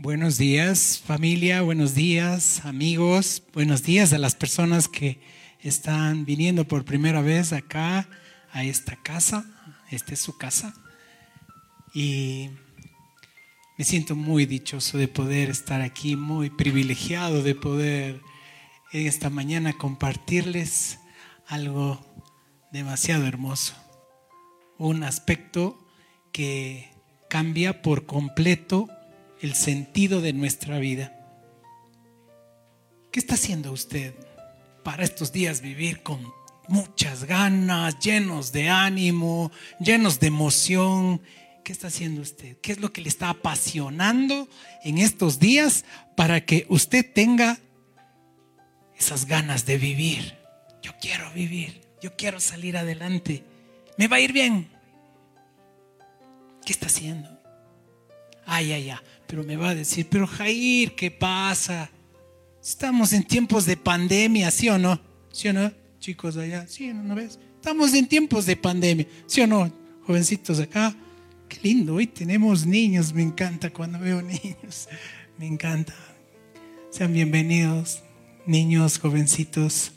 Buenos días familia, buenos días amigos, buenos días a las personas que están viniendo por primera vez acá a esta casa, esta es su casa. Y me siento muy dichoso de poder estar aquí, muy privilegiado de poder esta mañana compartirles algo demasiado hermoso, un aspecto que cambia por completo el sentido de nuestra vida. ¿Qué está haciendo usted para estos días vivir con muchas ganas, llenos de ánimo, llenos de emoción? ¿Qué está haciendo usted? ¿Qué es lo que le está apasionando en estos días para que usted tenga esas ganas de vivir? Yo quiero vivir, yo quiero salir adelante. Me va a ir bien. ¿Qué está haciendo? Ay, ay, ay pero me va a decir, pero Jair, ¿qué pasa? Estamos en tiempos de pandemia, ¿sí o no? ¿Sí o no? Chicos allá, ¿sí o no, ¿No ves? Estamos en tiempos de pandemia, ¿sí o no? Jovencitos acá, qué lindo, hoy tenemos niños, me encanta cuando veo niños, me encanta. Sean bienvenidos, niños, jovencitos,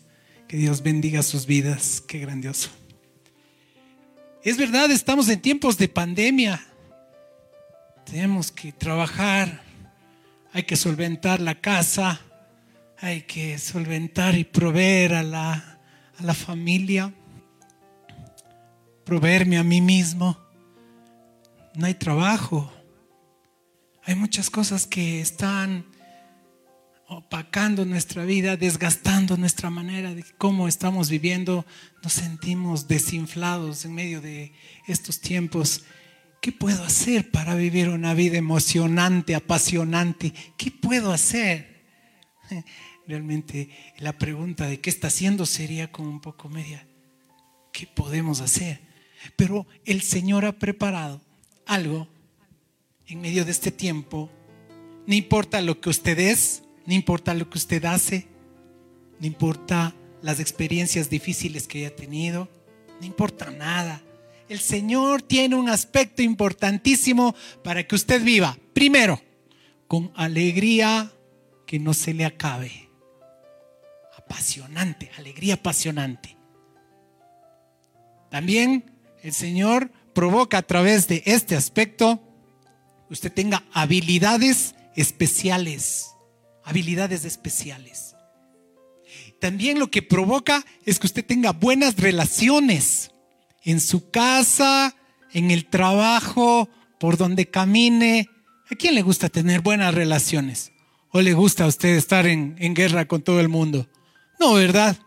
que Dios bendiga sus vidas, qué grandioso. Es verdad, estamos en tiempos de pandemia, tenemos que trabajar, hay que solventar la casa, hay que solventar y proveer a la, a la familia, proveerme a mí mismo. No hay trabajo. Hay muchas cosas que están opacando nuestra vida, desgastando nuestra manera de cómo estamos viviendo. Nos sentimos desinflados en medio de estos tiempos ¿Qué puedo hacer para vivir una vida emocionante, apasionante? ¿Qué puedo hacer? Realmente la pregunta de qué está haciendo sería como un poco media. ¿Qué podemos hacer? Pero el Señor ha preparado algo en medio de este tiempo. No importa lo que usted es, no importa lo que usted hace, no importa las experiencias difíciles que haya tenido, no importa nada el Señor tiene un aspecto importantísimo para que usted viva. Primero, con alegría que no se le acabe. Apasionante, alegría apasionante. También el Señor provoca a través de este aspecto usted tenga habilidades especiales, habilidades especiales. También lo que provoca es que usted tenga buenas relaciones en su casa, en el trabajo, por donde camine. ¿A quién le gusta tener buenas relaciones? ¿O le gusta a usted estar en, guerra con todo el mundo? No, ¿verdad?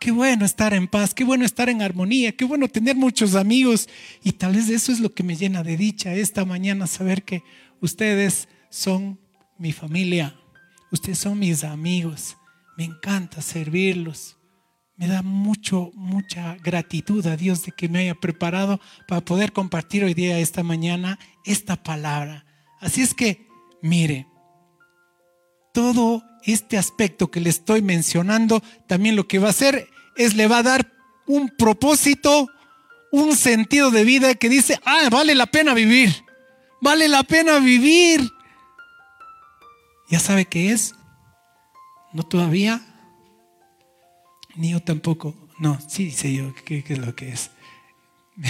Qué bueno estar en paz, qué bueno estar en armonía, qué bueno tener muchos amigos. Y tal vez eso es lo que me llena de dicha esta mañana, saber que ustedes son mi familia, ustedes son mis amigos. Me encanta servirlos me da mucho, mucha gratitud a Dios de que me haya preparado para poder compartir hoy día, esta mañana, esta palabra. Así es que, mire, todo este aspecto que le estoy mencionando, también lo que va a hacer es le va a dar un propósito, un sentido de vida que dice, ah, vale la pena vivir, vale la pena vivir. ¿Ya sabe qué es? ¿No todavía? Ni yo tampoco. No, sí sé yo qué, es lo que es.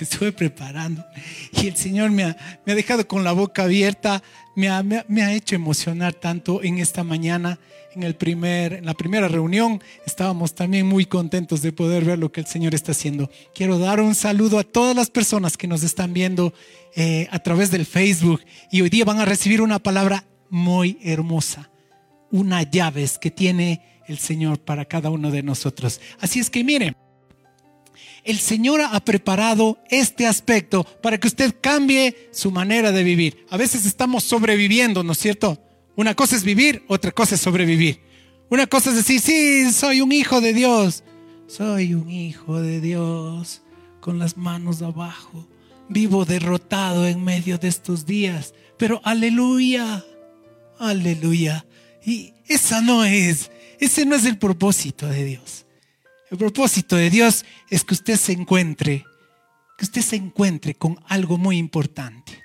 Estuve preparando y el Señor me ha, dejado con la boca abierta, me ha, me ha, hecho emocionar tanto en esta mañana. En, el primer, en la primera reunión estábamos también muy contentos de poder ver lo que el Señor está haciendo. Quiero dar un saludo a todas las personas que nos están viendo eh, a través del Facebook y hoy día van a recibir una palabra muy hermosa, una llave que tiene el Señor para cada uno de nosotros. Así es que mire, el Señor ha preparado este aspecto para que usted cambie su manera de vivir. A veces estamos sobreviviendo, ¿no es cierto? Una cosa es vivir, otra cosa es sobrevivir. Una cosa es decir, sí, soy un hijo de Dios. Soy un hijo de Dios con las manos abajo. Vivo derrotado en medio de estos días. Pero aleluya, aleluya. Y esa no es ese no es el propósito de Dios. El propósito de Dios es que usted se encuentre, que usted se encuentre con algo muy importante.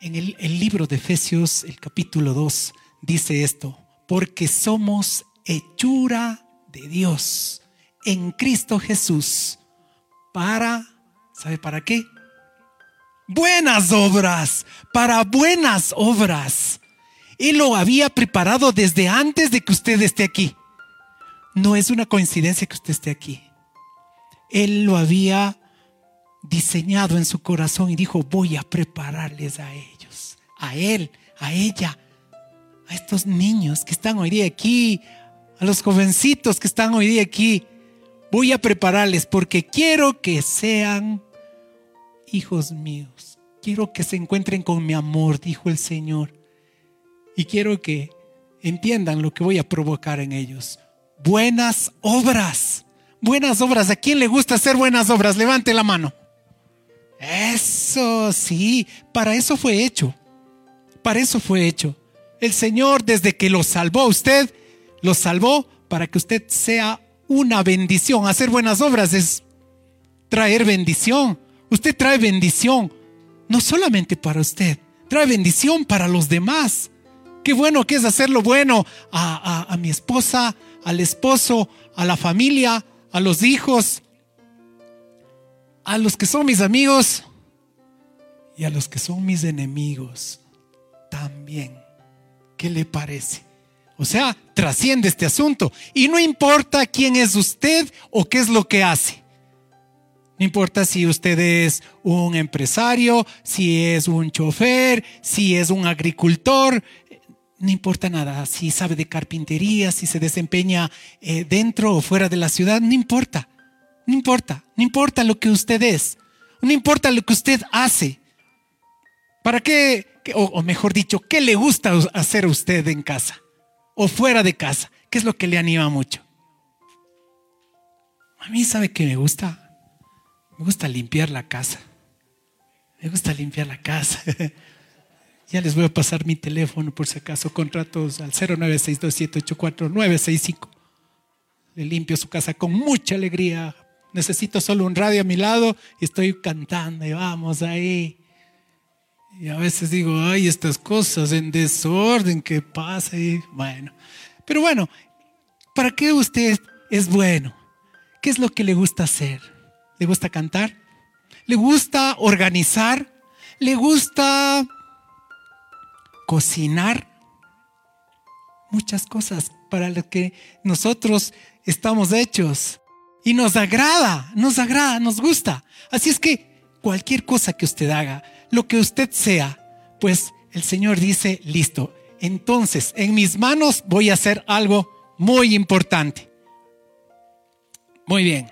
En el, libro de Efesios, el capítulo 2, dice esto, porque somos hechura de Dios en Cristo Jesús para, ¿sabe para qué? Buenas obras, para buenas obras. Él lo había preparado desde antes de que usted esté aquí. No es una coincidencia que usted esté aquí. Él lo había diseñado en su corazón y dijo, voy a prepararles a ellos, a él, a ella, a estos niños que están hoy día aquí, a los jovencitos que están hoy día aquí. Voy a prepararles porque quiero que sean hijos míos. Quiero que se encuentren con mi amor, dijo el Señor. Y quiero que entiendan lo que voy a provocar en ellos. Buenas obras. Buenas obras. ¿A quién le gusta hacer buenas obras? Levante la mano. Eso, sí. Para eso fue hecho. Para eso fue hecho. El Señor, desde que lo salvó a usted, lo salvó para que usted sea una bendición. Hacer buenas obras es traer bendición. Usted trae bendición, no solamente para usted, trae bendición para los demás. Qué bueno que es hacer lo bueno a, a mi esposa, al esposo, a la familia, a los hijos, a los que son mis amigos y a los que son mis enemigos también. ¿Qué le parece? O sea, trasciende este asunto. Y no importa quién es usted o qué es lo que hace. No importa si usted es un empresario, si es un chofer, si es un agricultor, no importa nada. Si sabe de carpintería, si se desempeña eh, dentro o fuera de la ciudad, no importa. No importa. No importa lo que usted es. No importa lo que usted hace. ¿Para qué? O, mejor dicho, ¿qué le gusta hacer a usted en casa? O fuera de casa. ¿Qué es lo que le anima mucho? A mí sabe que me gusta me gusta limpiar la casa. Me gusta limpiar la casa. ya les voy a pasar mi teléfono por si acaso. Contratos al 0962784965. Le limpio su casa con mucha alegría. Necesito solo un radio a mi lado y estoy cantando y vamos ahí. Y a veces digo, ay, estas cosas en desorden, ¿qué pasa? Y bueno, pero bueno, ¿para qué usted es bueno? ¿Qué es lo que le gusta hacer? ¿Le gusta cantar? ¿Le gusta organizar? ¿Le gusta cocinar? Muchas cosas para las que nosotros estamos hechos. Y nos agrada, nos agrada, nos gusta. Así es que cualquier cosa que usted haga, lo que usted sea, pues el Señor dice, listo. Entonces, en mis manos voy a hacer algo muy importante. Muy bien.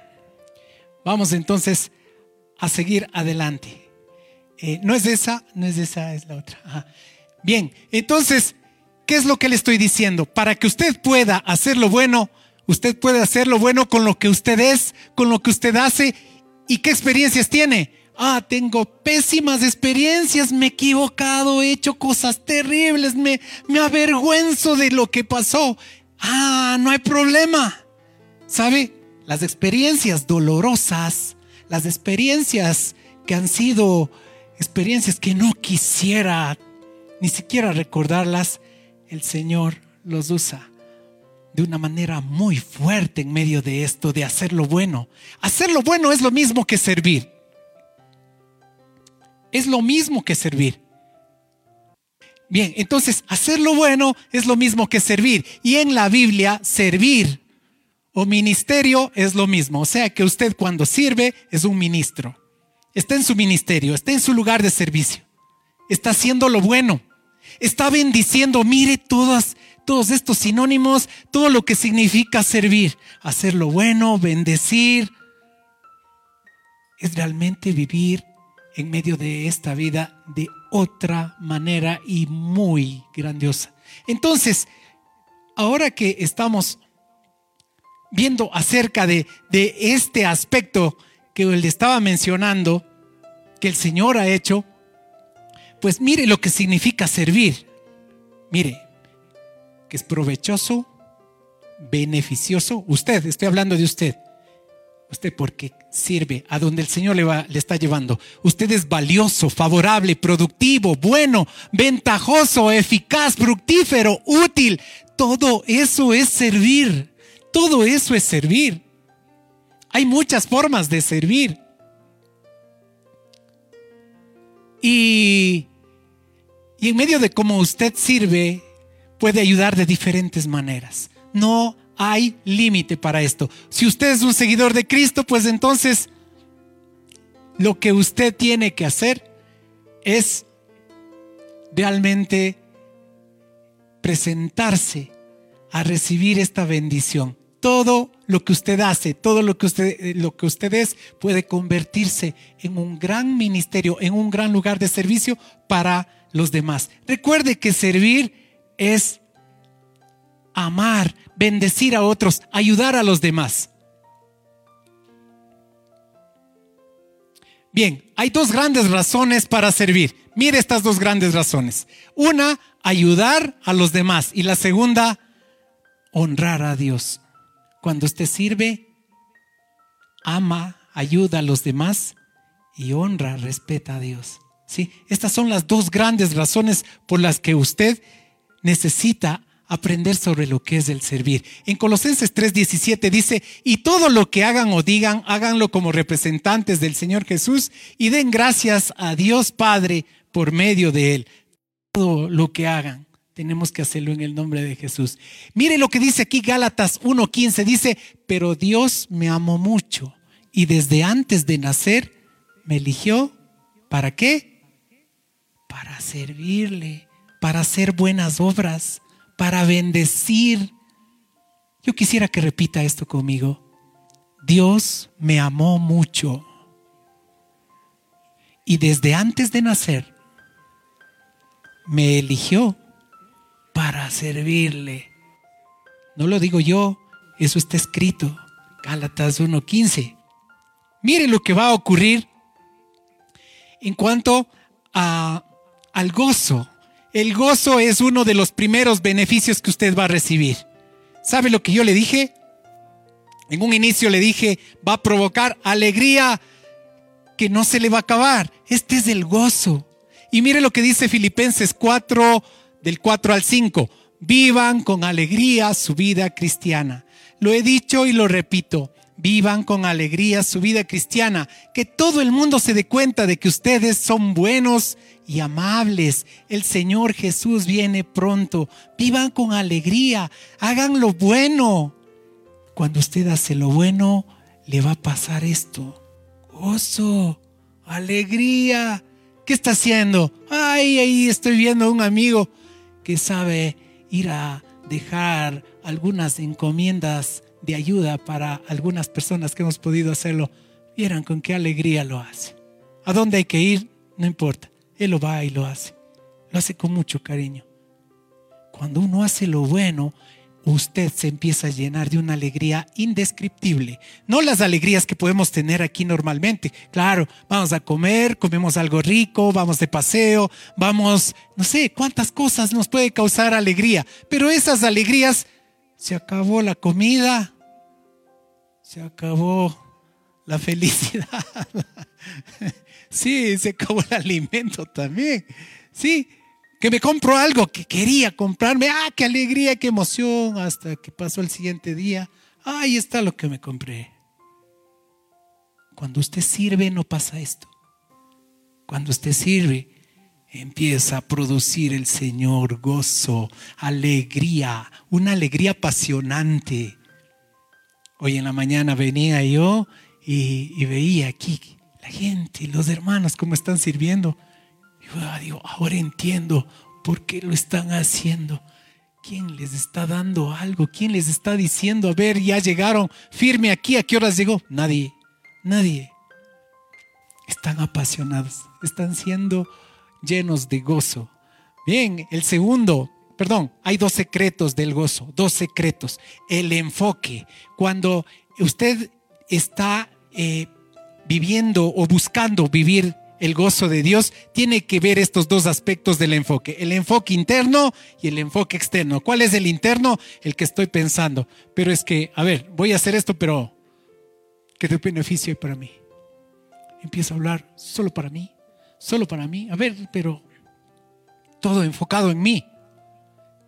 Vamos entonces a seguir adelante. Eh, no es esa, no es esa, es la otra. Bien, entonces, ¿qué es lo que le estoy diciendo? Para que usted pueda hacer lo bueno, usted puede hacer lo bueno con lo que usted es, con lo que usted hace. ¿Y qué experiencias tiene? Ah, tengo pésimas experiencias, me he equivocado, he hecho cosas terribles, me, me avergüenzo de lo que pasó. Ah, no hay problema. ¿Sabe? las experiencias dolorosas, las experiencias que han sido experiencias que no quisiera ni siquiera recordarlas, el Señor los usa de una manera muy fuerte en medio de esto, de hacer lo bueno. Hacer lo bueno es lo mismo que servir. Es lo mismo que servir. Bien, entonces hacer lo bueno es lo mismo que servir. Y en la Biblia, servir o ministerio es lo mismo. O sea que usted cuando sirve es un ministro. Está en su ministerio, está en su lugar de servicio. Está haciendo lo bueno. Está bendiciendo. Mire todos, todos estos sinónimos, todo lo que significa servir. Hacer lo bueno, bendecir. Es realmente vivir en medio de esta vida de otra manera y muy grandiosa. Entonces, ahora que estamos viendo acerca de, de este aspecto que él estaba mencionando, que el Señor ha hecho, pues mire lo que significa servir. Mire, que es provechoso, beneficioso. Usted, estoy hablando de usted. Usted porque sirve a donde el Señor le, va, le está llevando. Usted es valioso, favorable, productivo, bueno, ventajoso, eficaz, fructífero, útil. Todo eso es servir. Todo eso es servir. Hay muchas formas de servir. Y, y en medio de cómo usted sirve, puede ayudar de diferentes maneras. No hay límite para esto. Si usted es un seguidor de Cristo, pues entonces lo que usted tiene que hacer es realmente presentarse a recibir esta bendición. Todo lo que usted hace, todo lo que usted, lo que usted es, puede convertirse en un gran ministerio, en un gran lugar de servicio para los demás. Recuerde que servir es amar, bendecir a otros, ayudar a los demás. Bien, hay dos grandes razones para servir. Mire estas dos grandes razones. Una, ayudar a los demás. Y la segunda, honrar a Dios. Cuando usted sirve, ama, ayuda a los demás y honra, respeta a Dios. ¿Sí? Estas son las dos grandes razones por las que usted necesita aprender sobre lo que es el servir. En Colosenses 3:17 dice, y todo lo que hagan o digan, háganlo como representantes del Señor Jesús y den gracias a Dios Padre por medio de Él. Todo lo que hagan, tenemos que hacerlo en el nombre de Jesús. Mire lo que dice aquí Gálatas 1:15, dice, pero Dios me amó mucho y desde antes de nacer me eligió. ¿Para qué? Para servirle, para hacer buenas obras para bendecir. Yo quisiera que repita esto conmigo. Dios me amó mucho. Y desde antes de nacer, me eligió para servirle. No lo digo yo, eso está escrito. Gálatas 1.15. Mire lo que va a ocurrir en cuanto a, al gozo el gozo es uno de los primeros beneficios que usted va a recibir. ¿Sabe lo que yo le dije? En un inicio le dije, va a provocar alegría que no se le va a acabar. Este es el gozo. Y mire lo que dice Filipenses 4, del 4 al 5. Vivan con alegría su vida cristiana. Lo he dicho y lo repito. Vivan con alegría su vida cristiana. Que todo el mundo se dé cuenta de que ustedes son buenos y amables. El Señor Jesús viene pronto. Vivan con alegría, hagan lo bueno. Cuando usted hace lo bueno, le va a pasar esto. Gozo, alegría. ¿Qué está haciendo? Ay, ahí estoy viendo a un amigo que sabe ir a dejar algunas encomiendas de ayuda para algunas personas que hemos podido hacerlo. Vieran con qué alegría lo hace. ¿A dónde hay que ir? No importa. Él lo va y lo hace. Lo hace con mucho cariño. Cuando uno hace lo bueno, usted se empieza a llenar de una alegría indescriptible. No las alegrías que podemos tener aquí normalmente. Claro, vamos a comer, comemos algo rico, vamos de paseo, vamos, no sé cuántas cosas nos puede causar alegría. Pero esas alegrías, se acabó la comida, se acabó la felicidad. Sí, se acabó el alimento también. Sí, que me compro algo que quería comprarme. Ah, qué alegría, qué emoción. Hasta que pasó el siguiente día. Ahí está lo que me compré. Cuando usted sirve no pasa esto. Cuando usted sirve empieza a producir el Señor gozo, alegría, una alegría apasionante. Hoy en la mañana venía yo y, y veía aquí gente, los hermanos, cómo están sirviendo. Ah, ahora entiendo por qué lo están haciendo. ¿Quién les está dando algo? ¿Quién les está diciendo, a ver, ya llegaron, firme aquí, ¿a qué horas llegó? Nadie, nadie. Están apasionados, están siendo llenos de gozo. Bien, el segundo, perdón, hay dos secretos del gozo, dos secretos. El enfoque, cuando usted está eh, viviendo o buscando vivir el gozo de Dios, tiene que ver estos dos aspectos del enfoque, el enfoque interno y el enfoque externo. ¿Cuál es el interno? El que estoy pensando. Pero es que, a ver, voy a hacer esto, pero ¿Qué beneficio hay para mí? Empiezo a hablar solo para mí, solo para mí. A ver, pero todo enfocado en mí.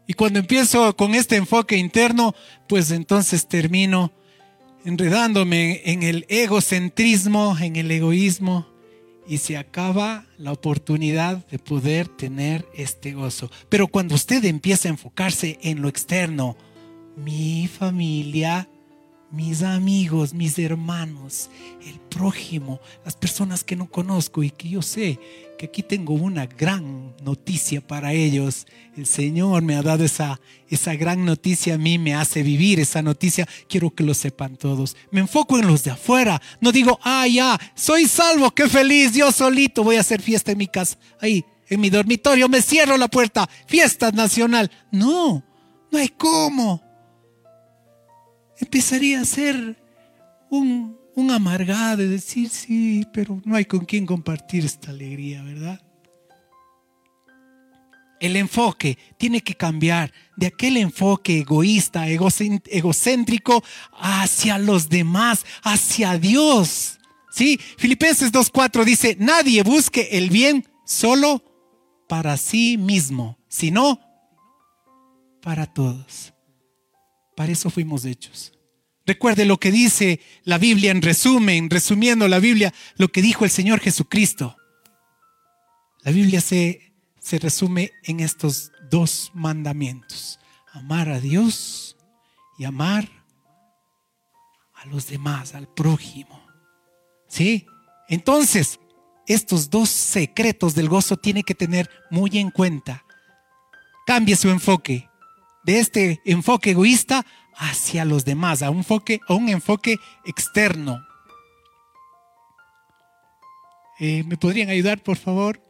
Y cuando empiezo con este enfoque interno, pues entonces termino enredándome en el egocentrismo, en el egoísmo, y se acaba la oportunidad de poder tener este gozo. Pero cuando usted empieza a enfocarse en lo externo, mi familia, mis amigos, mis hermanos, el prójimo, las personas que no conozco y que yo sé que aquí tengo una gran noticia para ellos. El Señor me ha dado esa, esa gran noticia a mí, me hace vivir esa noticia. Quiero que lo sepan todos. Me enfoco en los de afuera. No digo, ah, ya, soy salvo, qué feliz, yo solito voy a hacer fiesta en mi casa. Ahí, en mi dormitorio, me cierro la puerta, fiesta nacional. No, no hay cómo empezaría a ser un, un amargado de decir, sí, pero no hay con quién compartir esta alegría, ¿verdad? El enfoque tiene que cambiar de aquel enfoque egoísta, egocéntrico, hacia los demás, hacia Dios. ¿Sí? Filipenses 2.4 dice, nadie busque el bien solo para sí mismo, sino para todos. Para eso fuimos hechos. Recuerde lo que dice la Biblia en resumen, resumiendo la Biblia, lo que dijo el Señor Jesucristo. La Biblia se, se resume en estos dos mandamientos. Amar a Dios y amar a los demás, al prójimo. ¿Sí? Entonces, estos dos secretos del gozo tiene que tener muy en cuenta. Cambie su enfoque de este enfoque egoísta hacia los demás, a un enfoque, a un enfoque externo. Eh, ¿Me podrían ayudar, por favor?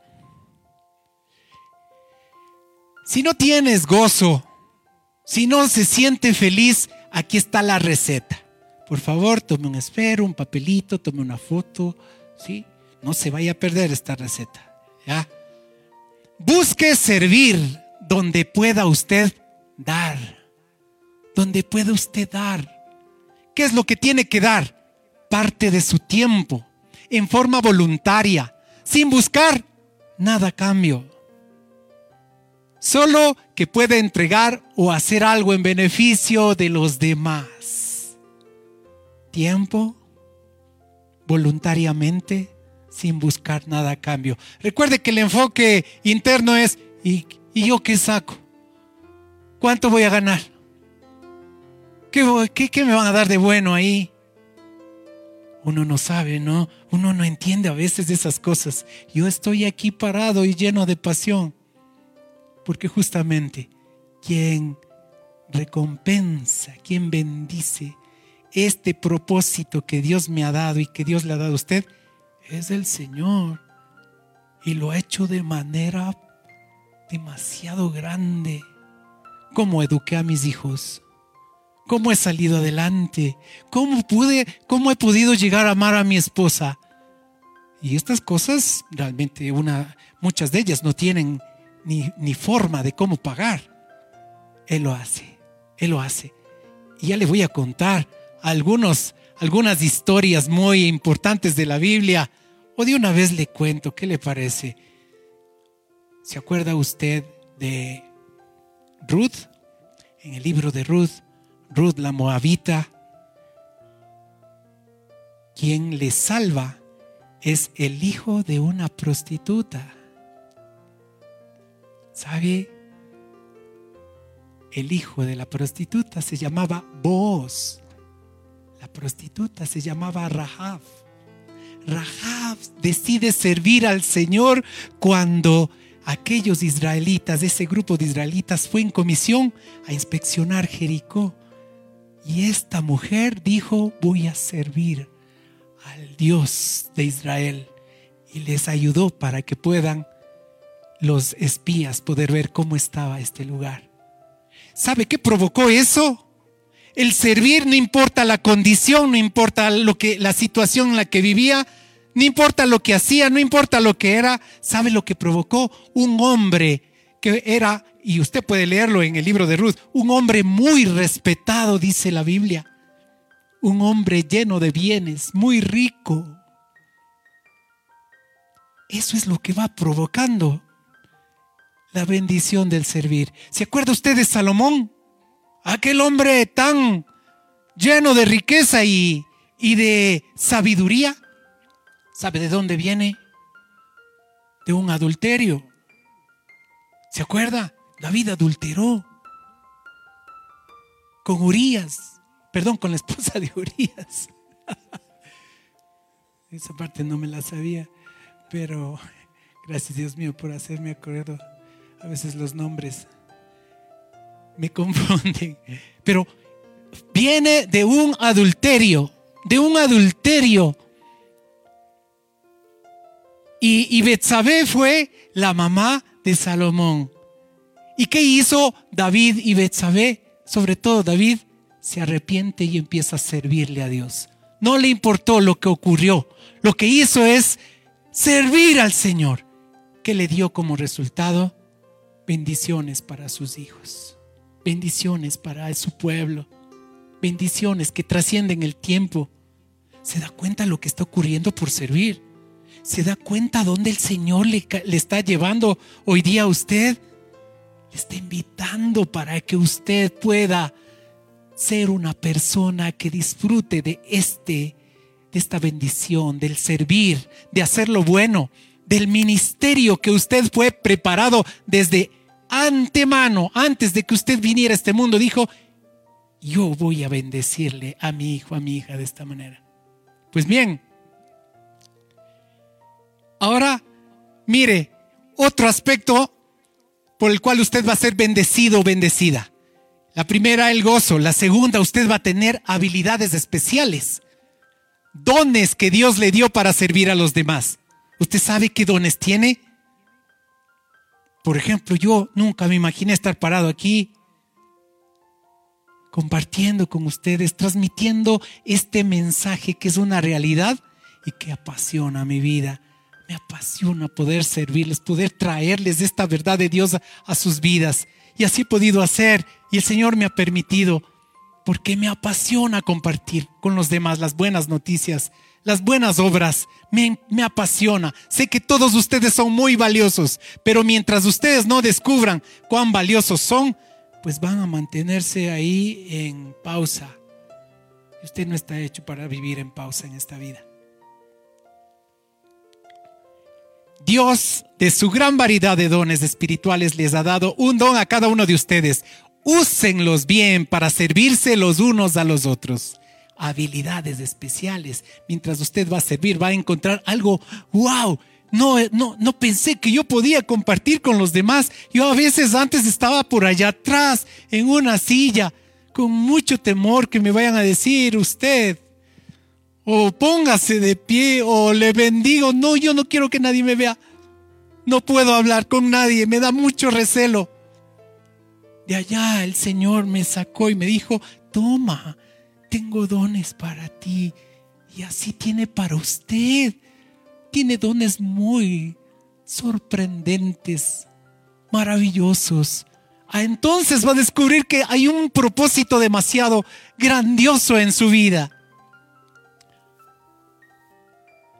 Si no tienes gozo, si no se siente feliz, aquí está la receta. Por favor, tome un esfero, un papelito, tome una foto, ¿sí? No se vaya a perder esta receta, ¿ya? Busque servir donde pueda usted dar. Donde puede usted dar. ¿Qué es lo que tiene que dar? Parte de su tiempo, en forma voluntaria, sin buscar nada a cambio. Solo que pueda entregar o hacer algo en beneficio de los demás. Tiempo, voluntariamente, sin buscar nada a cambio. Recuerde que el enfoque interno es, ¿y, ¿y yo qué saco? ¿Cuánto voy a ganar? ¿Qué, me van a dar de bueno ahí? Uno no sabe, ¿no? Uno no entiende a veces esas cosas. Yo estoy aquí parado y lleno de pasión. Porque justamente quien recompensa, quien bendice este propósito que Dios me ha dado y que Dios le ha dado a usted, es el Señor. Y lo ha hecho de manera demasiado grande cómo eduqué a mis hijos, cómo he salido adelante, cómo pude, cómo he podido llegar a amar a mi esposa. Y estas cosas, realmente una, muchas de ellas no tienen ni, ni forma de cómo pagar. Él lo hace, Él lo hace. Y ya le voy a contar algunos, algunas historias muy importantes de la Biblia. O de una vez le cuento, ¿qué le parece? ¿Se acuerda usted de Ruth, en el libro de Ruth, Ruth la Moabita, quien le salva es el hijo de una prostituta. ¿Sabe? El hijo de la prostituta se llamaba Boaz. La prostituta se llamaba Rahab. Rahab decide servir al Señor cuando aquellos israelitas, ese grupo de israelitas fue en comisión a inspeccionar Jericó. Y esta mujer dijo, voy a servir al Dios de Israel. Y les ayudó para que puedan los espías poder ver cómo estaba este lugar. ¿Sabe qué provocó eso? El servir no importa la condición, no importa lo que la situación en la que vivía, no importa lo que hacía, no importa lo que era, ¿sabe lo que provocó? Un hombre que era, y usted puede leerlo en el libro de Ruth, un hombre muy respetado, dice la Biblia. un hombre lleno de bienes, muy rico. Eso es lo que va provocando la bendición del servir. ¿Se acuerda usted de Salomón? Aquel hombre tan lleno de riqueza y, y de sabiduría. ¿Sabe de dónde viene? De un adulterio. ¿Se acuerda? David adulteró con Urias, perdón, con la esposa de Urias. Esa parte no me la sabía, pero gracias Dios mío por hacerme acuerdo. A veces los nombres me confunden, pero viene de un adulterio, de un adulterio. Y, y fue la mamá de Salomón. ¿Y qué hizo David y Betsabé? Sobre todo David se arrepiente y empieza a servirle a Dios. No le importó lo que ocurrió. Lo que hizo es servir al Señor, que le dio como resultado bendiciones para sus hijos, bendiciones para su pueblo, bendiciones que trascienden el tiempo. Se da cuenta lo que está ocurriendo por servir se da cuenta dónde el Señor le, le, está llevando hoy día a usted. Le está invitando para que usted pueda ser una persona que disfrute de este de esta bendición, del servir, de hacer lo bueno, del ministerio que usted fue preparado desde antemano, antes de que usted viniera a este mundo, dijo, yo voy a bendecirle a mi hijo, a mi hija de esta manera. Pues bien, Ahora, mire, otro aspecto por el cual usted va a ser bendecido o bendecida. La primera, el gozo. La segunda, usted va a tener habilidades especiales. Dones que Dios le dio para servir a los demás. ¿Usted sabe qué dones tiene? Por ejemplo, yo nunca me imaginé estar parado aquí compartiendo con ustedes, transmitiendo este mensaje que es una realidad y que apasiona mi vida me apasiona poder servirles, poder traerles esta verdad de Dios a, sus vidas. Y así he podido hacer. Y el Señor me ha permitido, porque me apasiona compartir con los demás las buenas noticias, las buenas obras. Me, me apasiona. Sé que todos ustedes son muy valiosos, pero mientras ustedes no descubran cuán valiosos son, pues van a mantenerse ahí en pausa. Usted no está hecho para vivir en pausa en esta vida. Dios, de su gran variedad de dones espirituales, les ha dado un don a cada uno de ustedes. Úsenlos bien para servirse los unos a los otros. Habilidades especiales. Mientras usted va a servir, va a encontrar algo, wow, no, no, no pensé que yo podía compartir con los demás. Yo a veces antes estaba por allá atrás, en una silla, con mucho temor que me vayan a decir usted, o póngase de pie, o le bendigo. No, yo no quiero que nadie me vea. No puedo hablar con nadie, me da mucho recelo. De allá el Señor me sacó y me dijo, toma, tengo dones para ti. Y así tiene para usted. Tiene dones muy sorprendentes, maravillosos. Ah, entonces va a descubrir que hay un propósito demasiado grandioso en su vida.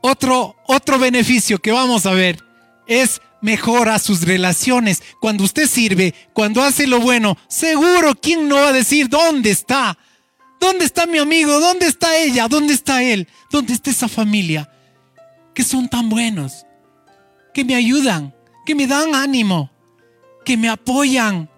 Otro, otro beneficio que vamos a ver es mejora sus relaciones. Cuando usted sirve, cuando hace lo bueno, seguro, ¿quién no va a decir dónde está? ¿Dónde está mi amigo? ¿Dónde está ella? ¿Dónde está él? ¿Dónde está esa familia? Que son tan buenos, que me ayudan, que me dan ánimo, que me apoyan.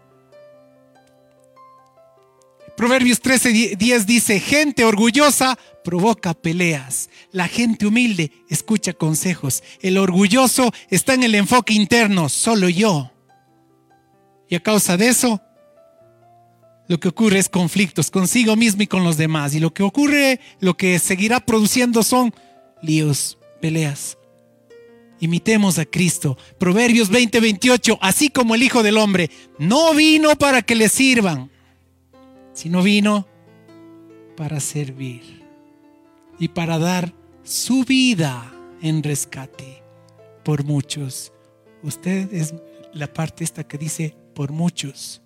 Proverbios 13, 10 dice, gente orgullosa provoca peleas. La gente humilde escucha consejos. El orgulloso está en el enfoque interno, solo yo. Y a causa de eso, lo que ocurre es conflictos consigo mismo y con los demás. Y lo que ocurre, lo que seguirá produciendo son líos, peleas. Imitemos a Cristo. Proverbios 20, 28, así como el Hijo del Hombre no vino para que le sirvan, sino vino para servir y para dar su vida en rescate por muchos. Usted es la parte esta que dice por muchos.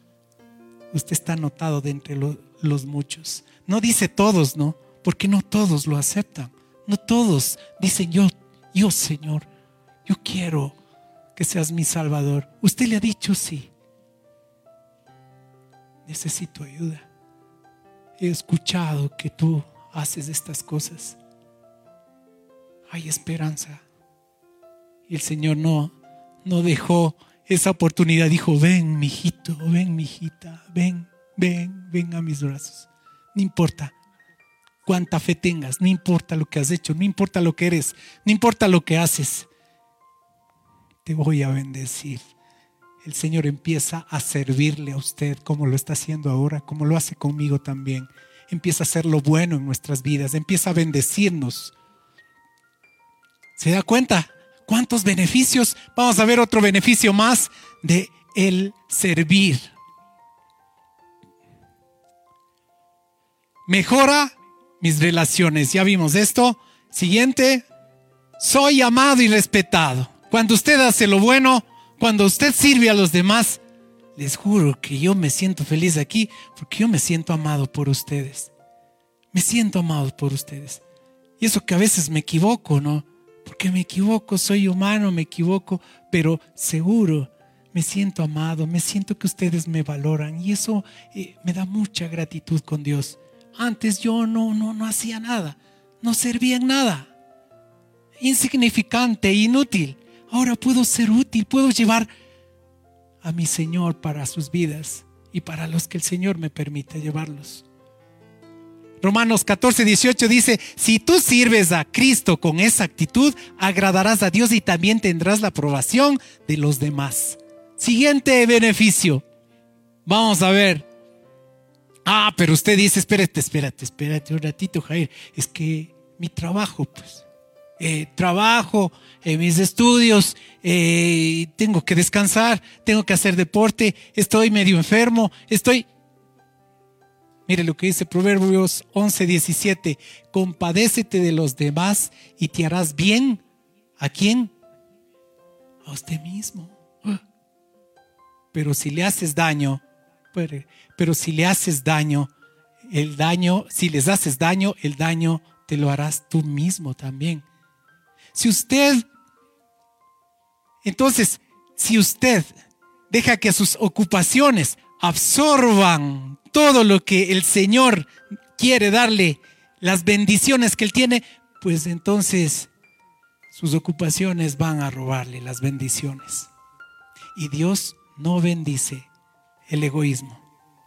Usted está anotado de entre los muchos. No dice todos, ¿no? porque no todos lo aceptan. No todos dicen yo, yo Señor, yo quiero que seas mi Salvador. Usted le ha dicho sí. Necesito ayuda. He escuchado que tú haces estas cosas. Hay esperanza. Y el Señor no, no dejó esa oportunidad. Dijo, ven, mijito, ven, mijita, ven, ven, ven a mis brazos. No importa cuánta fe tengas, no importa lo que has hecho, no importa lo que eres, no importa lo que haces. Te voy a bendecir. El Señor empieza a servirle a usted como lo está haciendo ahora, como lo hace conmigo también. Empieza a hacer lo bueno en nuestras vidas, empieza a bendecirnos. ¿Se da cuenta? ¿Cuántos beneficios? Vamos a ver otro beneficio más de el servir. Mejora mis relaciones. Ya vimos esto. Siguiente. Soy amado y respetado. Cuando usted hace lo bueno, cuando usted sirve a los demás, les juro que yo me siento feliz aquí porque yo me siento amado por ustedes. Me siento amado por ustedes. Y eso que a veces me equivoco, ¿no? Porque me equivoco, soy humano, me equivoco, pero seguro me siento amado, me siento que ustedes me valoran y eso eh, me da mucha gratitud con Dios. Antes yo no, no, no hacía nada, no servía en nada, insignificante, inútil. Ahora puedo ser útil, puedo llevar a mi Señor para sus vidas y para los que el Señor me permite llevarlos. Romanos 14, 18 dice, si tú sirves a Cristo con esa actitud, agradarás a Dios y también tendrás la aprobación de los demás. Siguiente beneficio. Vamos a ver. Ah, pero usted dice, espérate, espérate, espérate un ratito, Jair. Es que mi trabajo, pues, eh, trabajo, en mis estudios, eh, tengo que descansar, tengo que hacer deporte, estoy medio enfermo, estoy... Mire lo que dice Proverbios 11, 17. Compadécete de los demás y te harás bien. ¿A quién? A usted mismo. Pero si le haces daño, pero si le haces daño, el daño, si les haces daño, el daño te lo harás tú mismo también. Si usted, entonces, si usted deja que sus ocupaciones absorban todo lo que el Señor quiere darle, las bendiciones que Él tiene, pues entonces sus ocupaciones van a robarle las bendiciones. Y Dios no bendice el egoísmo,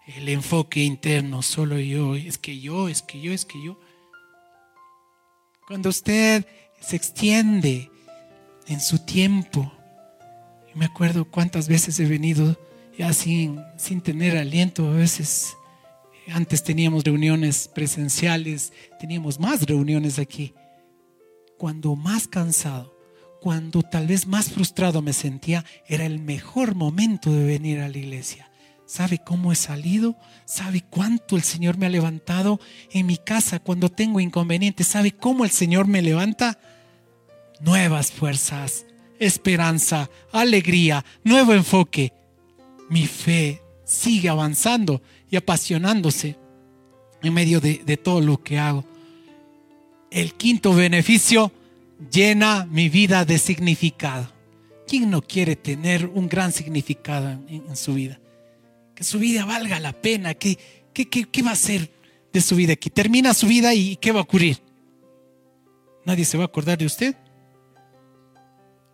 el enfoque interno, solo yo, es que yo, es que yo, es que yo. Cuando usted se extiende en su tiempo, me acuerdo cuántas veces he venido ya sin, sin tener aliento, a veces antes teníamos reuniones presenciales, teníamos más reuniones aquí. Cuando más cansado, cuando tal vez más frustrado me sentía, era el mejor momento de venir a la iglesia. ¿Sabe cómo he salido? ¿Sabe cuánto el Señor me ha levantado en mi casa cuando tengo inconvenientes? ¿Sabe cómo el Señor me levanta? Nuevas fuerzas, esperanza, alegría, nuevo enfoque. Mi fe sigue avanzando y apasionándose en medio de, todo lo que hago. El quinto beneficio llena mi vida de significado. ¿Quién no quiere tener un gran significado en, su vida? Que su vida valga la pena. ¿Qué, qué, qué va a ser de su vida aquí? Termina su vida y ¿qué va a ocurrir? ¿Nadie se va a acordar de usted?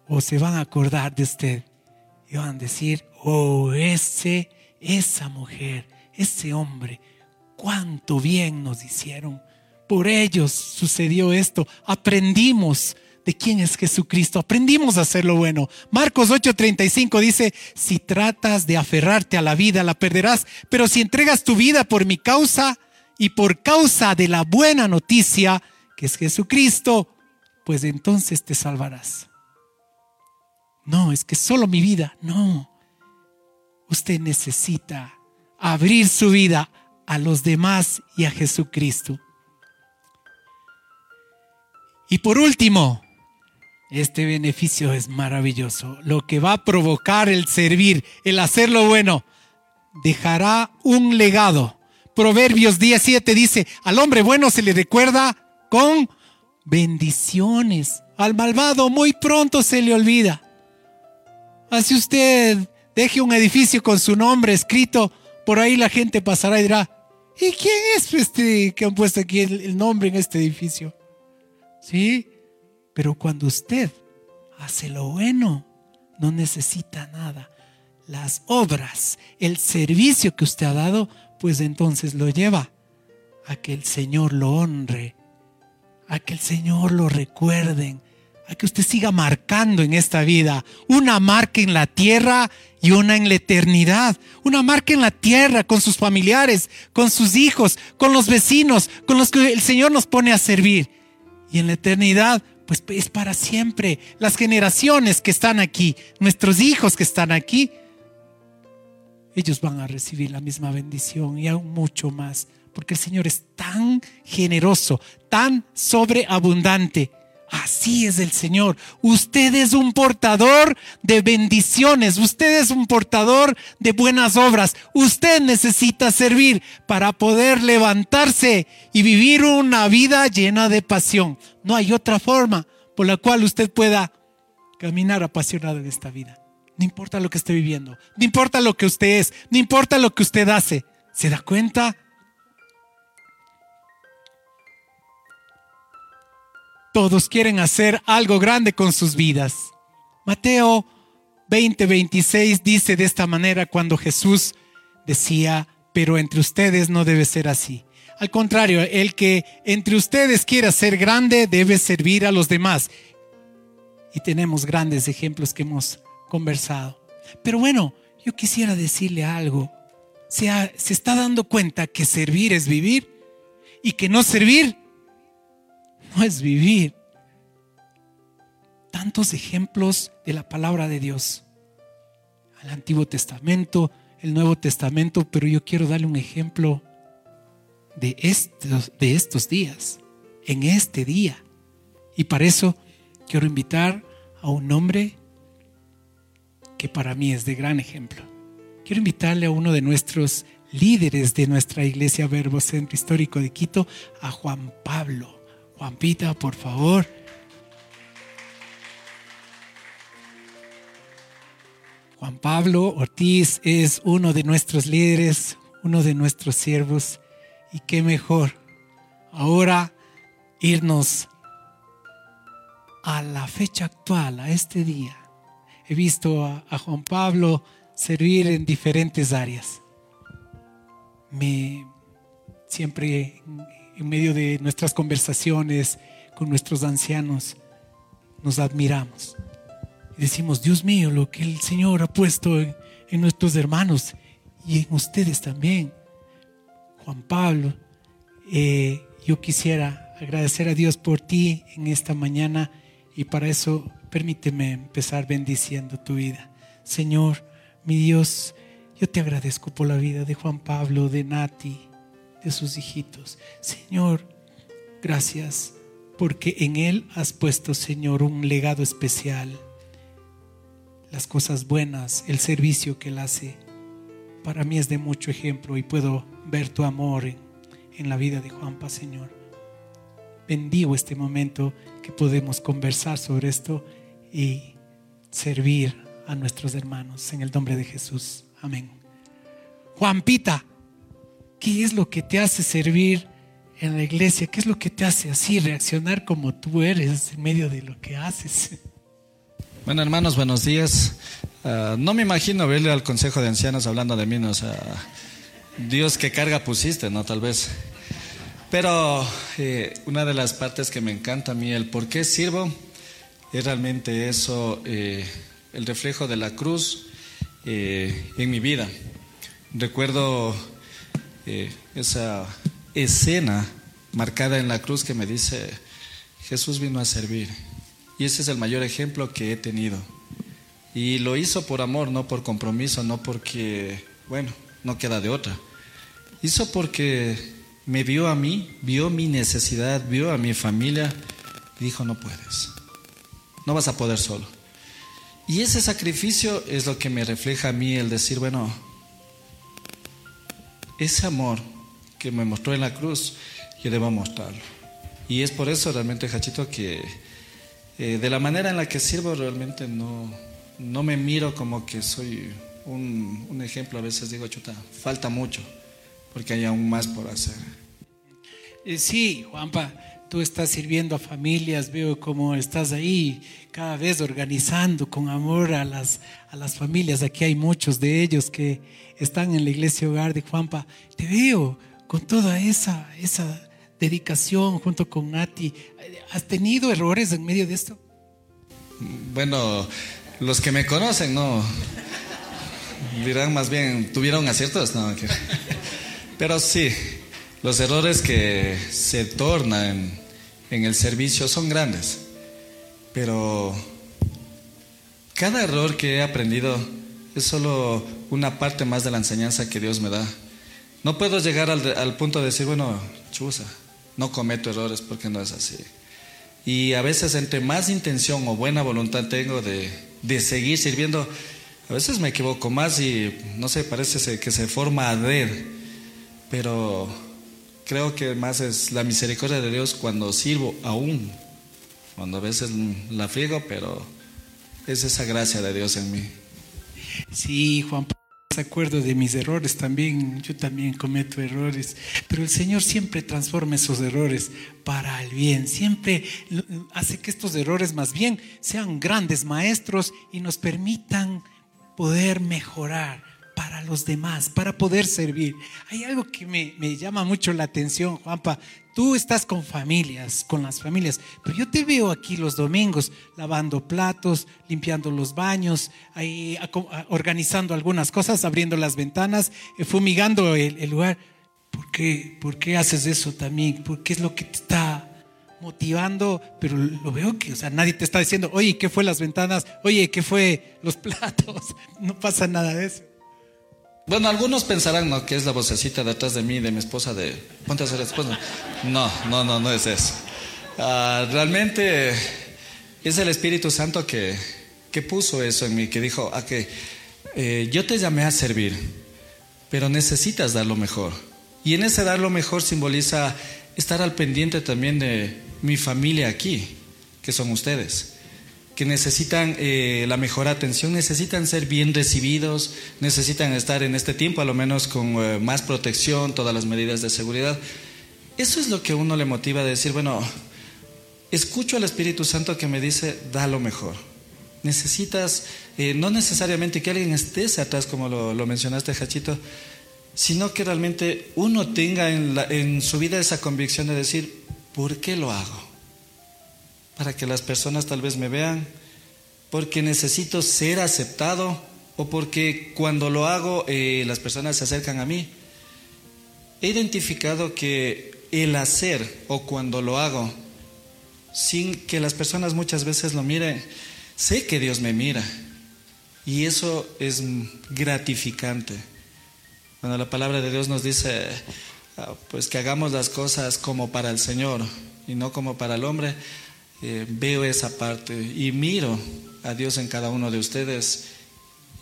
¿O se van a acordar de usted? Y van a decir, oh, ese, esa mujer ese hombre, cuánto bien nos hicieron. Por ellos sucedió esto. Aprendimos de quién es Jesucristo. Aprendimos a hacer lo bueno. Marcos 8:35 dice, si tratas de aferrarte a la vida, la perderás, pero si entregas tu vida por mi causa y por causa de la buena noticia, que es Jesucristo, pues entonces te salvarás. No, es que solo mi vida, no. Usted necesita abrir su vida a los demás y a Jesucristo. Y por último, este beneficio es maravilloso. Lo que va a provocar el servir, el hacer lo bueno, dejará un legado Proverbios 17 dice, al hombre bueno se le recuerda con bendiciones. Al malvado muy pronto se le olvida. Así usted deje un edificio con su nombre escrito, por ahí la gente pasará y dirá, ¿y quién es este que han puesto aquí el, nombre en este edificio? Sí, pero cuando usted hace lo bueno, no necesita nada. Las obras, el servicio que usted ha dado, pues entonces lo lleva a que el Señor lo honre, a que el Señor lo recuerden, a que usted siga marcando en esta vida una marca en la tierra y una en la eternidad. Una marca en la tierra con sus familiares, con sus hijos, con los vecinos, con los que el Señor nos pone a servir. Y en la eternidad, pues es para siempre. Las generaciones que están aquí, nuestros hijos que están aquí, ellos van a recibir la misma bendición y aún mucho más. Porque el Señor es tan generoso, tan sobreabundante Así es el Señor. Usted es un portador de bendiciones. Usted es un portador de buenas obras. Usted necesita servir para poder levantarse y vivir una vida llena de pasión. No hay otra forma por la cual usted pueda caminar apasionado en esta vida. No importa lo que esté viviendo. No importa lo que usted es. No importa lo que usted hace. ¿Se da cuenta? Todos quieren hacer algo grande con sus vidas. Mateo 20:26 dice de esta manera cuando Jesús decía, pero entre ustedes no debe ser así. Al contrario, el que entre ustedes quiera ser grande debe servir a los demás. Y tenemos grandes ejemplos que hemos conversado. Pero bueno, yo quisiera decirle algo. Se, se está dando cuenta que servir es vivir y que no servir no es vivir. Tantos ejemplos de la palabra de Dios. Al Antiguo Testamento, el Nuevo Testamento, pero yo quiero darle un ejemplo de estos, de estos días, en este día. Y para eso quiero invitar a un hombre que para mí es de gran ejemplo. Quiero invitarle a uno de nuestros líderes de nuestra iglesia Verbo Centro Histórico de Quito, a Juan Pablo. Juanpita, por favor. Juan Pablo Ortiz es uno de nuestros líderes, uno de nuestros siervos. Y qué mejor ahora irnos a la fecha actual, a este día. He visto a, Juan Pablo servir en diferentes áreas. Me siempre en medio de nuestras conversaciones con nuestros ancianos, nos admiramos. Y decimos, Dios mío, lo que el Señor ha puesto en, nuestros hermanos y en ustedes también. Juan Pablo, eh, yo quisiera agradecer a Dios por ti en esta mañana y para eso permíteme empezar bendiciendo tu vida. Señor, mi Dios, yo te agradezco por la vida de Juan Pablo, de Nati, de sus hijitos. Señor, gracias porque en Él has puesto, Señor, un legado especial. Las cosas buenas, el servicio que Él hace, para mí es de mucho ejemplo y puedo ver tu amor en, la vida de Juanpa, Señor. Bendigo este momento que podemos conversar sobre esto y servir a nuestros hermanos en el nombre de Jesús. Amén. Juanpita. ¿Qué es lo que te hace servir en la iglesia? ¿Qué es lo que te hace así reaccionar como tú eres en medio de lo que haces? Bueno, hermanos, buenos días. Ah, no me imagino verle al Consejo de Ancianos hablando de mí. O sea, Dios qué carga pusiste, ¿no? Tal vez. Pero eh, una de las partes que me encanta a mí, el por qué sirvo, es realmente eso, eh, el reflejo de la cruz eh, en mi vida. Recuerdo eh, esa escena marcada en la cruz que me dice, Jesús vino a servir. Y ese es el mayor ejemplo que he tenido. Y lo hizo por amor, no por compromiso, no porque, bueno, no queda de otra. Hizo porque me vio a mí, vio mi necesidad, vio a mi familia y dijo, no puedes, no vas a poder solo. Y ese sacrificio es lo que me refleja a mí el decir, bueno, ese amor que me mostró en la cruz, yo debo mostrarlo. Y es por eso realmente, Hachito, que eh, de la manera en la que sirvo realmente no, no me miro como que soy un, un ejemplo. A veces digo, chuta, falta mucho, porque hay aún más por hacer. Eh, sí, Juanpa, tú estás sirviendo a familias, veo cómo estás ahí cada vez organizando con amor a las, a las familias. Aquí hay muchos de ellos que están en la iglesia hogar de Juanpa. Te veo con toda esa, esa dedicación junto con Nati. ¿Has tenido errores en medio de esto? Bueno, los que me conocen, no. Dirán más bien, ¿tuvieron aciertos? No, pero sí, los errores que se tornan en el servicio son grandes. Pero cada error que he aprendido es solo una parte más de la enseñanza que Dios me da. No puedo llegar al, punto de decir, bueno, chusa, no cometo errores porque no es así. Y a veces entre más intención o buena voluntad tengo de, de seguir sirviendo, a veces me equivoco más y no sé, parece que se forma adred. Pero creo que más es la misericordia de Dios cuando sirvo aún cuando a veces la friego, pero es esa gracia de Dios en mí. Sí, Juan acuerdo de mis errores también, yo también cometo errores, pero el Señor siempre transforma esos errores para el bien, siempre hace que estos errores más bien sean grandes maestros y nos permitan poder mejorar para los demás, para poder servir. Hay algo que me, me llama mucho la atención, Juanpa. Tú estás con familias, con las familias, pero yo te veo aquí los domingos lavando platos, limpiando los baños, ahí, organizando algunas cosas, abriendo las ventanas, eh, fumigando el, lugar. ¿Por qué? ¿Por qué haces eso también? ¿Por qué es lo que te está motivando? Pero lo veo que, o sea, nadie te está diciendo, oye, ¿qué fue las ventanas? Oye, ¿qué fue los platos? No pasa nada de eso. Bueno, algunos pensarán, ¿no? Que es la vocecita detrás de mí, de mi esposa, de ponte a esposa. No, no, no, no es eso. Ah, realmente es el Espíritu Santo que, que, puso eso en mí, que dijo, a que eh, yo te llamé a servir, pero necesitas dar lo mejor. Y en ese dar lo mejor simboliza estar al pendiente también de mi familia aquí, que son ustedes que necesitan eh, la mejor atención, necesitan ser bien recibidos, necesitan estar en este tiempo a lo menos con eh, más protección, todas las medidas de seguridad. Eso es lo que uno le motiva a decir, bueno, escucho al Espíritu Santo que me dice, da lo mejor. Necesitas, eh, no necesariamente que alguien esté atrás, como lo, mencionaste, Hachito, sino que realmente uno tenga en, en su vida esa convicción de decir, ¿por qué lo hago? Para que las personas tal vez me vean, porque necesito ser aceptado o porque cuando lo hago eh, las personas se acercan a mí. He identificado que el hacer o cuando lo hago, sin que las personas muchas veces lo miren, sé que Dios me mira y eso es gratificante. Cuando la palabra de Dios nos dice, ah, pues que hagamos las cosas como para el Señor y no como para el hombre, eh, veo esa parte y miro a Dios en cada uno de ustedes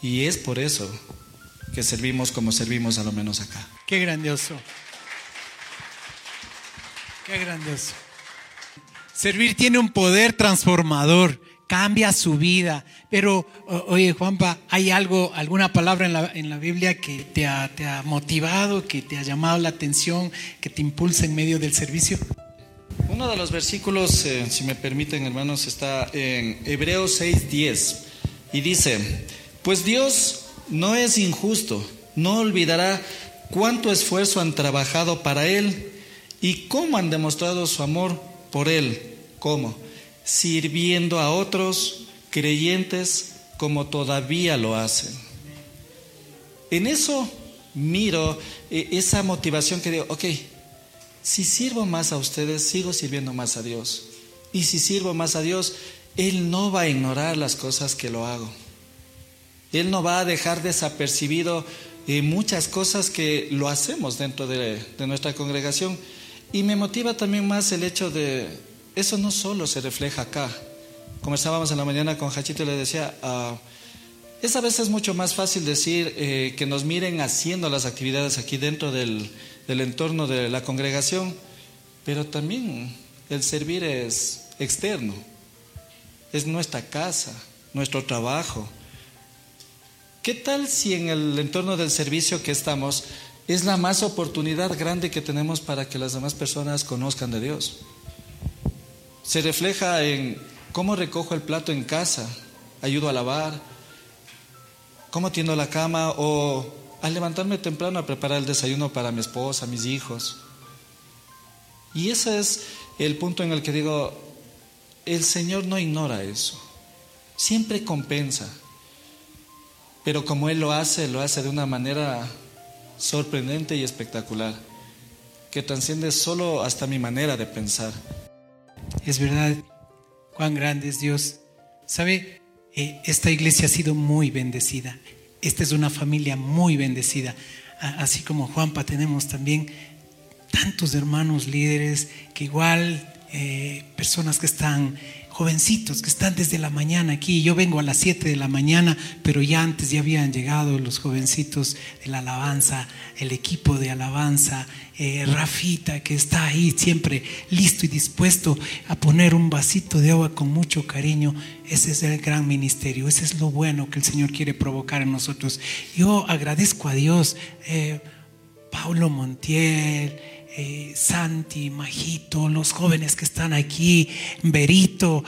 y es por eso que servimos como servimos a lo menos acá. Qué grandioso. Qué grandioso. Servir tiene un poder transformador, cambia su vida. Pero, oye, Juanpa, ¿hay algo, alguna palabra en la, en la Biblia que te ha, te ha motivado, que te ha llamado la atención, que te impulsa en medio del servicio? Uno de los versículos, eh, si me permiten hermanos, está en Hebreos 6:10 y dice, pues Dios no es injusto, no olvidará cuánto esfuerzo han trabajado para Él y cómo han demostrado su amor por Él. ¿Cómo? Sirviendo a otros creyentes como todavía lo hacen. En eso miro eh, esa motivación que digo, ok, si sirvo más a ustedes, sigo sirviendo más a Dios. Y si sirvo más a Dios, Él no va a ignorar las cosas que lo hago. Él no va a dejar desapercibido eh, muchas cosas que lo hacemos dentro de, nuestra congregación. Y me motiva también más el hecho de, eso no solo se refleja acá. Conversábamos en la mañana con Hachito y le decía, ah, es mucho más fácil decir eh, que nos miren haciendo las actividades aquí dentro del, del entorno de la congregación, pero también el servir es externo, es nuestra casa, nuestro trabajo. ¿Qué tal si en el entorno del servicio que estamos es la más oportunidad grande que tenemos para que las demás personas conozcan de Dios? Se refleja en cómo recojo el plato en casa, ayudo a lavar, cómo tiendo la cama o al levantarme temprano a preparar el desayuno para mi esposa, mis hijos. Y ese es el punto en el que digo, el Señor no ignora eso, siempre compensa, pero como Él lo hace, lo hace de una manera sorprendente y espectacular, que trasciende solo hasta mi manera de pensar. Es verdad, cuán grande es Dios. ¿Sabe? Eh, esta iglesia ha sido muy bendecida. Esta es una familia muy bendecida. Así como Juanpa, tenemos también tantos hermanos líderes que igual, eh, personas que están jovencitos que están desde la mañana aquí. Yo vengo a las 7 de la mañana, pero ya antes ya habían llegado los jovencitos de la alabanza, el equipo de alabanza, eh, Rafita, que está ahí siempre listo y dispuesto a poner un vasito de agua con mucho cariño. Ese es el gran ministerio, ese es lo bueno que el Señor quiere provocar en nosotros. Yo agradezco a Dios, eh, Paulo Montiel, eh, Santi, Majito, los jóvenes que están aquí, Berito,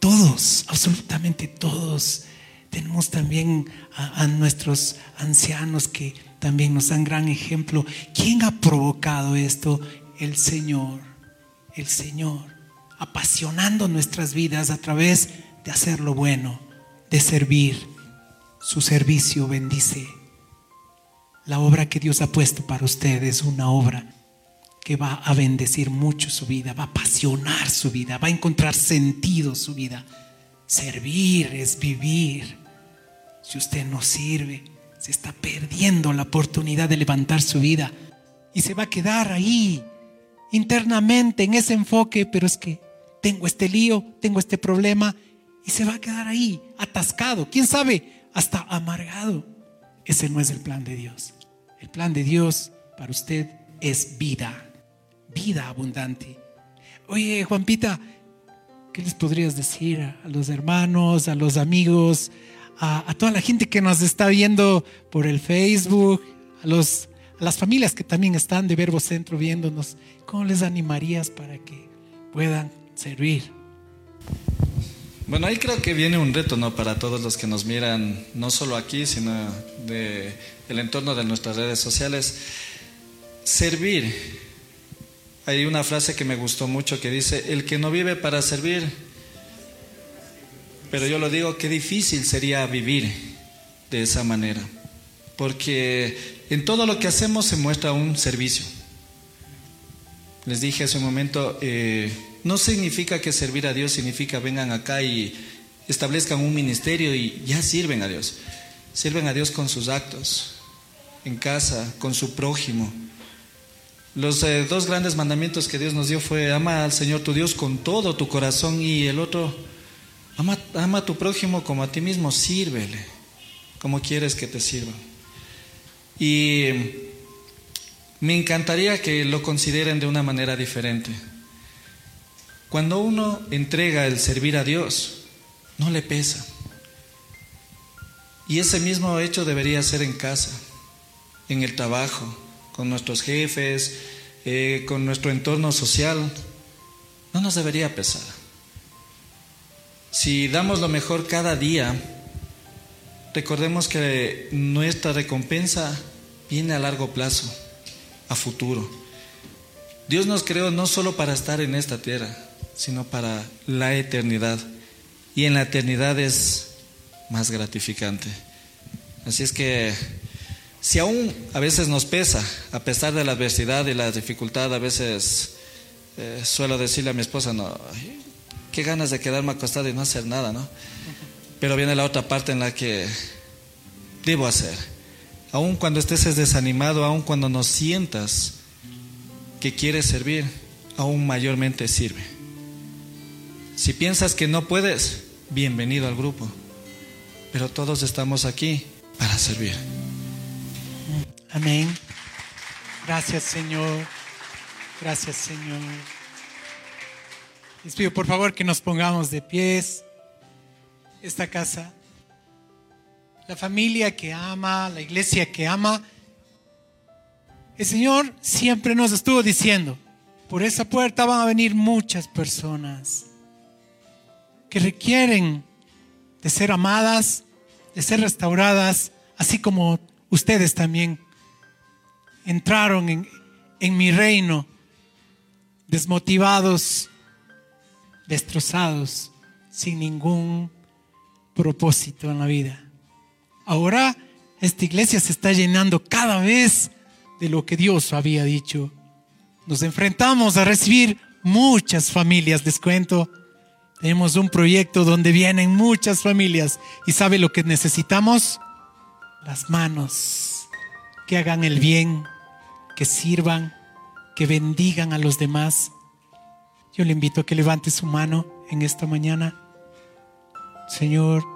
todos, absolutamente todos. Tenemos también a, nuestros ancianos que también nos dan gran ejemplo. ¿Quién ha provocado esto? El Señor, el Señor, apasionando nuestras vidas a través de hacer lo bueno, de servir. Su servicio bendice. La obra que Dios ha puesto para ustedes es una obra que va a bendecir mucho su vida, va a apasionar su vida, va a encontrar sentido su vida. Servir es vivir. Si usted no sirve, se está perdiendo la oportunidad de levantar su vida y se va a quedar ahí internamente en ese enfoque, pero es que tengo este lío, tengo este problema y se va a quedar ahí atascado, quién sabe, hasta amargado. Ese no es el plan de Dios. El plan de Dios para usted es vida vida abundante. Oye, Juanpita, ¿qué les podrías decir a, los hermanos, a los amigos, a, toda la gente que nos está viendo por el Facebook, a, los, a las familias que también están de Verbo Centro viéndonos? ¿Cómo les animarías para que puedan servir? Bueno, ahí creo que viene un reto, ¿no? Para todos los que nos miran, no solo aquí, sino de el entorno de nuestras redes sociales. Servir hay una frase que me gustó mucho que dice, el que no vive para servir, pero yo lo digo, qué difícil sería vivir de esa manera, porque en todo lo que hacemos se muestra un servicio. Les dije hace un momento, eh, no significa que servir a Dios significa vengan acá y establezcan un ministerio y ya sirven a Dios. Sirven a Dios con sus actos, en casa, con su prójimo los eh, dos grandes mandamientos que Dios nos dio fue ama al Señor tu Dios con todo tu corazón y el otro, ama, ama a tu prójimo como a ti mismo, sírvele como quieres que te sirva. Y me encantaría que lo consideren de una manera diferente. Cuando uno entrega el servir a Dios, no le pesa. Y ese mismo hecho debería ser en casa, en el trabajo, con nuestros jefes, eh, con nuestro entorno social, no nos debería pesar. Si damos lo mejor cada día, recordemos que nuestra recompensa viene a largo plazo, a futuro. Dios nos creó no solo para estar en esta tierra, sino para la eternidad. Y en la eternidad es más gratificante. Así es que si aún a veces nos pesa, a pesar de la adversidad y la dificultad, a veces eh, suelo decirle a mi esposa, no, qué ganas de quedarme acostado y no hacer nada, ¿no? Pero viene la otra parte en la que debo hacer. Aún cuando estés desanimado, aún cuando no sientas que quieres servir, aún mayormente sirve. Si piensas que no puedes, bienvenido al grupo. Pero todos estamos aquí para servir. Amén. Gracias, Señor. Gracias, Señor. Les pido por favor que nos pongamos de pies. Esta casa, la familia que ama, la iglesia que ama. El Señor siempre nos estuvo diciendo, por esa puerta van a venir muchas personas que requieren de ser amadas, de ser restauradas, así como ustedes también entraron en, en mi reino desmotivados, destrozados, sin ningún propósito en la vida. Ahora esta iglesia se está llenando cada vez de lo que Dios había dicho. Nos enfrentamos a recibir muchas familias, les cuento. Tenemos un proyecto donde vienen muchas familias y ¿sabe lo que necesitamos? Las manos que hagan el bien, que sirvan, que bendigan a los demás. Yo le invito a que levante su mano en esta mañana. Señor,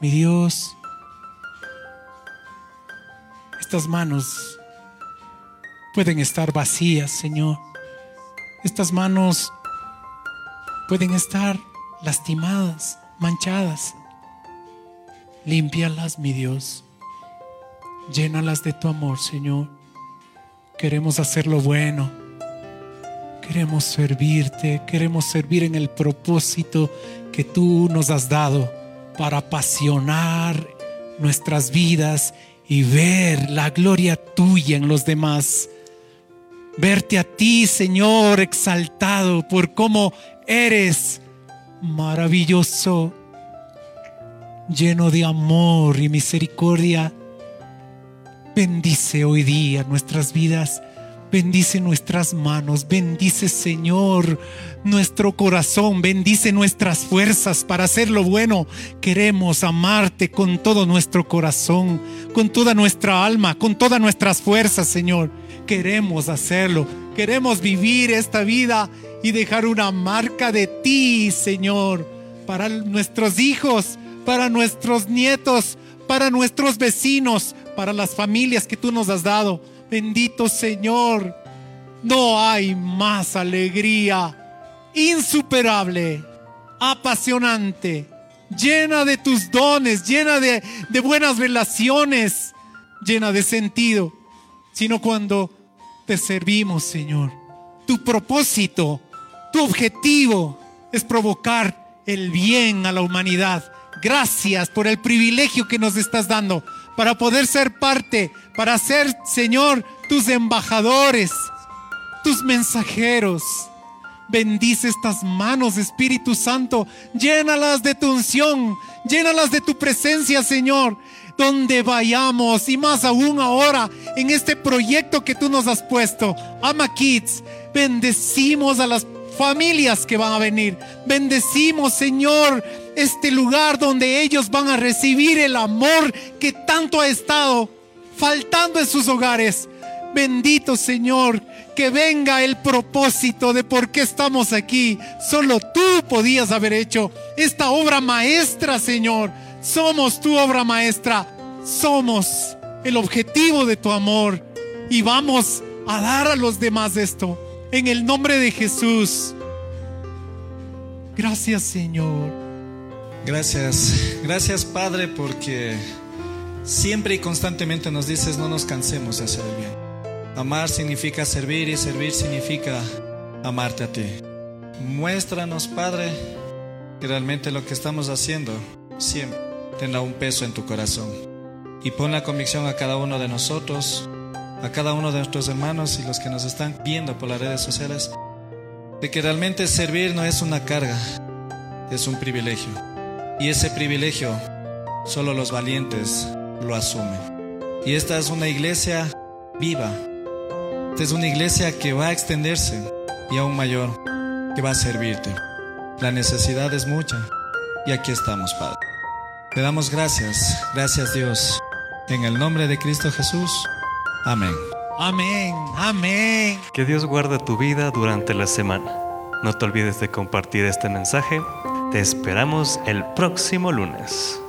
mi Dios, estas manos pueden estar vacías, Señor. Estas manos pueden estar lastimadas, manchadas. Límpialas, mi Dios. Llénalas de tu amor, Señor. Queremos hacer lo bueno. Queremos servirte. Queremos servir en el propósito que tú nos has dado para apasionar nuestras vidas y ver la gloria tuya en los demás. Verte a ti, Señor, exaltado por cómo eres maravilloso, lleno de amor y misericordia. Bendice hoy día nuestras vidas. Bendice nuestras manos, bendice Señor nuestro corazón, bendice nuestras fuerzas para hacer lo bueno. Queremos amarte con todo nuestro corazón, con toda nuestra alma, con todas nuestras fuerzas, Señor. Queremos hacerlo, queremos vivir esta vida y dejar una marca de ti, Señor, para nuestros hijos, para nuestros nietos, para nuestros vecinos, para las familias que tú nos has dado. Bendito Señor, no hay más alegría insuperable, apasionante, llena de tus dones, llena de, de buenas relaciones, llena de sentido, sino cuando te servimos, Señor. Tu propósito, tu objetivo es provocar el bien a la humanidad. Gracias por el privilegio que nos estás dando para poder ser parte, para ser, Señor, tus embajadores, tus mensajeros. Bendice estas manos, Espíritu Santo. Llénalas de tu unción, llénalas de tu presencia, Señor. Donde vayamos y más aún ahora en este proyecto que tú nos has puesto, Ama Kids, bendecimos a las familias que van a venir. Bendecimos, Señor, este lugar donde ellos van a recibir el amor que tanto ha estado faltando en sus hogares. Bendito Señor, que venga el propósito de por qué estamos aquí. Solo tú podías haber hecho esta obra maestra, Señor. Somos tu obra maestra. Somos el objetivo de tu amor. Y vamos a dar a los demás esto. En el nombre de Jesús. Gracias, Señor. Gracias, gracias Padre porque siempre y constantemente nos dices no nos cansemos de hacer el bien. Amar significa servir y servir significa amarte a ti. Muéstranos Padre que realmente lo que estamos haciendo siempre tendrá un peso en tu corazón. Y pon la convicción a cada uno de nosotros, a cada uno de nuestros hermanos y los que nos están viendo por las redes sociales, de que realmente servir no es una carga, es un privilegio. Y ese privilegio solo los valientes lo asumen. Y esta es una iglesia viva. Esta es una iglesia que va a extenderse y aún mayor, que va a servirte. La necesidad es mucha y aquí estamos, Padre. Te damos gracias, gracias Dios. En el nombre de Cristo Jesús. Amén. Amén, amén. Que Dios guarde tu vida durante la semana. No te olvides de compartir este mensaje. Te esperamos el próximo lunes.